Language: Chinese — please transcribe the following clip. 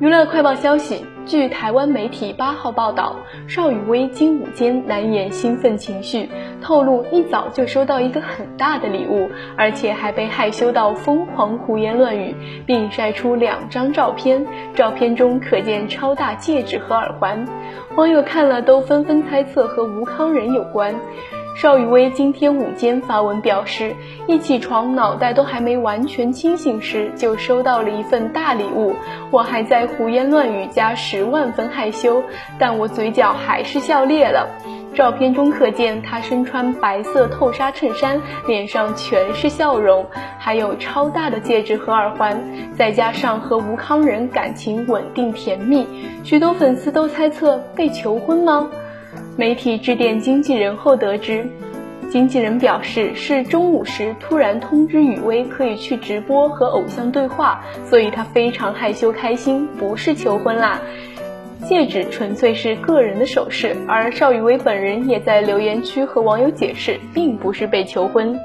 娱乐快报消息：据台湾媒体八号报道，邵雨薇今午间难掩兴奋情绪，透露一早就收到一个很大的礼物，而且还被害羞到疯狂胡言乱语，并晒出两张照片，照片中可见超大戒指和耳环。网友看了都纷纷猜测和吴康仁有关。邵雨薇今天午间发文表示，一起床脑袋都还没完全清醒时，就收到了一份大礼物。我还在胡言乱语加十万分害羞，但我嘴角还是笑裂了。照片中可见她身穿白色透纱衬衫，脸上全是笑容，还有超大的戒指和耳环，再加上和吴康仁感情稳定甜蜜，许多粉丝都猜测被求婚吗？媒体致电经纪人后得知，经纪人表示是中午时突然通知雨薇可以去直播和偶像对话，所以她非常害羞开心，不是求婚啦。戒指纯粹是个人的首饰，而邵雨薇本人也在留言区和网友解释，并不是被求婚。